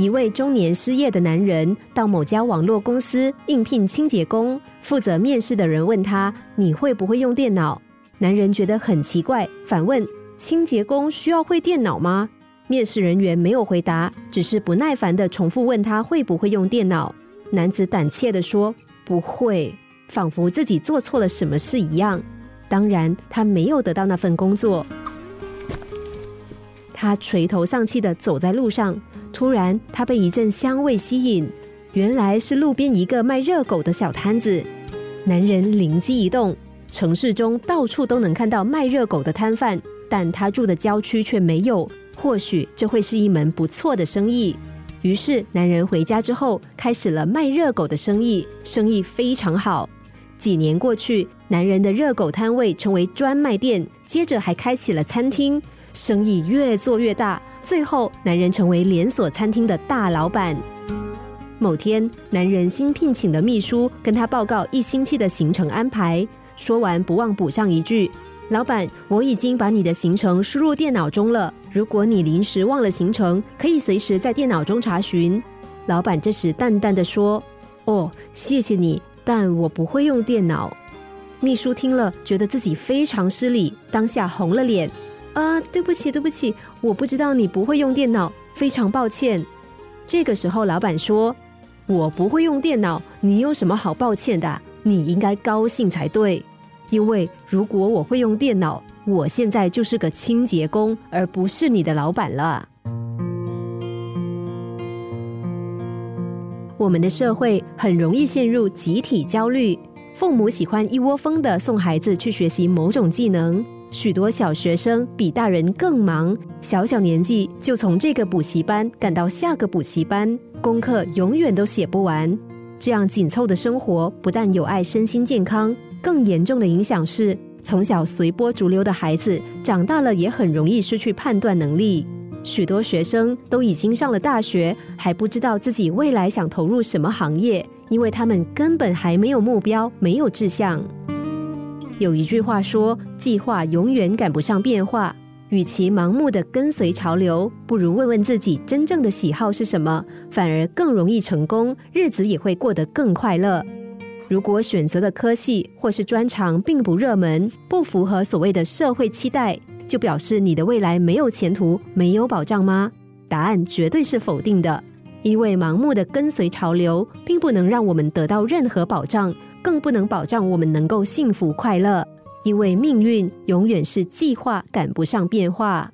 一位中年失业的男人到某家网络公司应聘清洁工，负责面试的人问他：“你会不会用电脑？”男人觉得很奇怪，反问：“清洁工需要会电脑吗？”面试人员没有回答，只是不耐烦的重复问他会不会用电脑。男子胆怯的说：“不会。”仿佛自己做错了什么事一样。当然，他没有得到那份工作。他垂头丧气的走在路上。突然，他被一阵香味吸引，原来是路边一个卖热狗的小摊子。男人灵机一动，城市中到处都能看到卖热狗的摊贩，但他住的郊区却没有。或许这会是一门不错的生意。于是，男人回家之后，开始了卖热狗的生意，生意非常好。几年过去，男人的热狗摊位成为专卖店，接着还开启了餐厅，生意越做越大。最后，男人成为连锁餐厅的大老板。某天，男人新聘请的秘书跟他报告一星期的行程安排，说完不忘补上一句：“老板，我已经把你的行程输入电脑中了。如果你临时忘了行程，可以随时在电脑中查询。”老板这时淡淡的说：“哦，谢谢你，但我不会用电脑。”秘书听了，觉得自己非常失礼，当下红了脸。啊，对不起，对不起，我不知道你不会用电脑，非常抱歉。这个时候，老板说：“我不会用电脑，你有什么好抱歉的？你应该高兴才对，因为如果我会用电脑，我现在就是个清洁工，而不是你的老板了。”我们的社会很容易陷入集体焦虑，父母喜欢一窝蜂的送孩子去学习某种技能。许多小学生比大人更忙，小小年纪就从这个补习班赶到下个补习班，功课永远都写不完。这样紧凑的生活不但有碍身心健康，更严重的影响是，从小随波逐流的孩子长大了也很容易失去判断能力。许多学生都已经上了大学，还不知道自己未来想投入什么行业，因为他们根本还没有目标，没有志向。有一句话说：“计划永远赶不上变化。”与其盲目的跟随潮流，不如问问自己真正的喜好是什么，反而更容易成功，日子也会过得更快乐。如果选择的科系或是专长并不热门，不符合所谓的社会期待，就表示你的未来没有前途、没有保障吗？答案绝对是否定的，因为盲目的跟随潮流，并不能让我们得到任何保障。更不能保障我们能够幸福快乐，因为命运永远是计划赶不上变化。